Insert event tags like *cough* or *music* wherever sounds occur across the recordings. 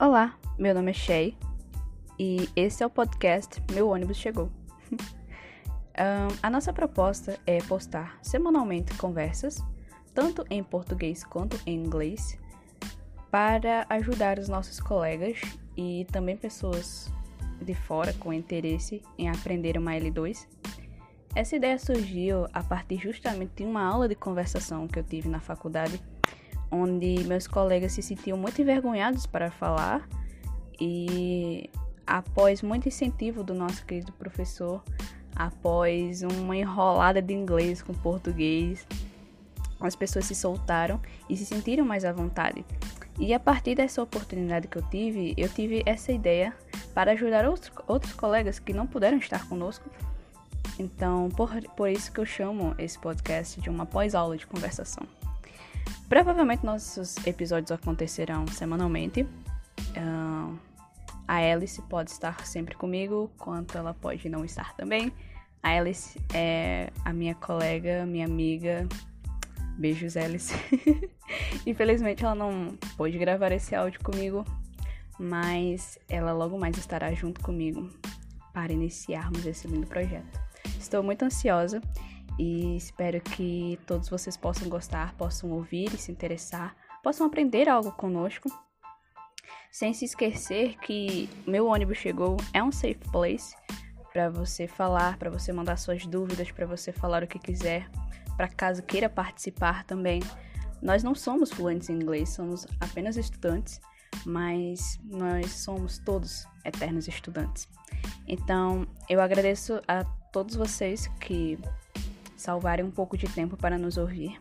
Olá, meu nome é Shay e esse é o podcast Meu ônibus chegou. *laughs* um, a nossa proposta é postar semanalmente conversas, tanto em português quanto em inglês, para ajudar os nossos colegas e também pessoas de fora com interesse em aprender uma L2. Essa ideia surgiu a partir justamente de uma aula de conversação que eu tive na faculdade onde meus colegas se sentiam muito envergonhados para falar e após muito incentivo do nosso querido professor, após uma enrolada de inglês com português, as pessoas se soltaram e se sentiram mais à vontade. E a partir dessa oportunidade que eu tive, eu tive essa ideia para ajudar outros, outros colegas que não puderam estar conosco. Então, por, por isso que eu chamo esse podcast de uma pós-aula de conversação. Provavelmente nossos episódios acontecerão semanalmente. Uh, a Alice pode estar sempre comigo, quanto ela pode não estar também. A Alice é a minha colega, minha amiga. Beijos, Alice. *laughs* Infelizmente ela não pôde gravar esse áudio comigo, mas ela logo mais estará junto comigo para iniciarmos esse lindo projeto. Estou muito ansiosa e espero que todos vocês possam gostar, possam ouvir e se interessar, possam aprender algo conosco. Sem se esquecer que meu ônibus chegou é um safe place para você falar, para você mandar suas dúvidas, para você falar o que quiser, para caso queira participar também. Nós não somos fluentes em inglês, somos apenas estudantes, mas nós somos todos eternos estudantes. Então, eu agradeço a todos vocês que salvarem um pouco de tempo para nos ouvir.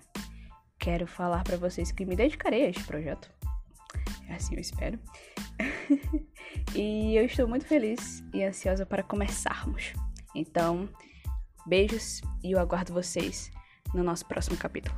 Quero falar para vocês que me dedicarei a este projeto. É assim eu espero. *laughs* e eu estou muito feliz e ansiosa para começarmos. Então, beijos e eu aguardo vocês no nosso próximo capítulo.